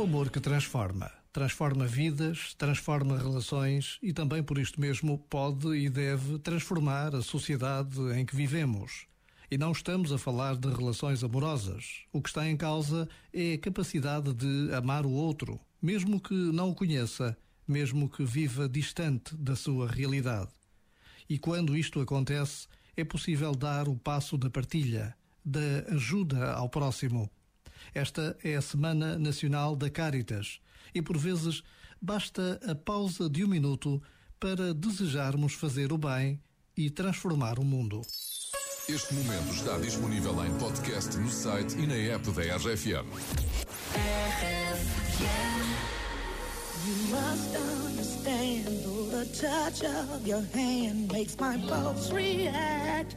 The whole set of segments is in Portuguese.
o amor que transforma. Transforma vidas, transforma relações e também por isto mesmo pode e deve transformar a sociedade em que vivemos. E não estamos a falar de relações amorosas. O que está em causa é a capacidade de amar o outro, mesmo que não o conheça, mesmo que viva distante da sua realidade. E quando isto acontece, é possível dar o passo da partilha, da ajuda ao próximo esta é a Semana Nacional da Caritas e, por vezes, basta a pausa de um minuto para desejarmos fazer o bem e transformar o mundo. Este momento está disponível em podcast no site e na app da RFM. You must understand, the touch of your hand makes my pulse react.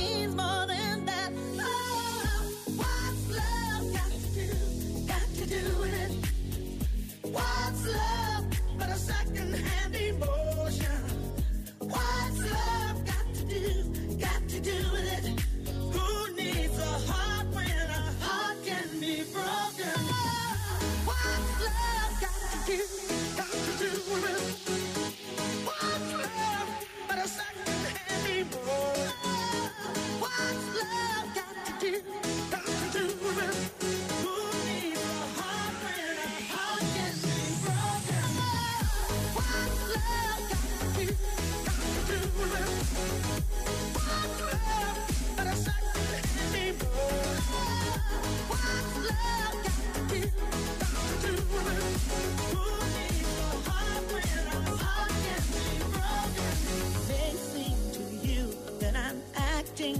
do with it?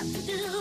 I do.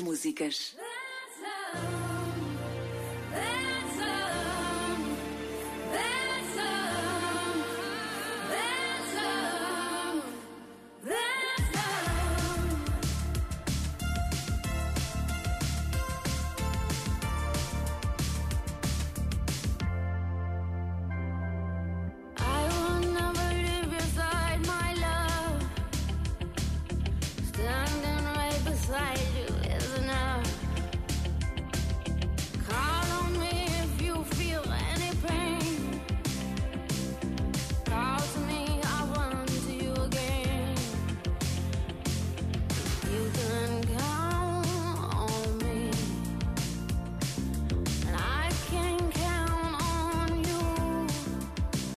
Músicas.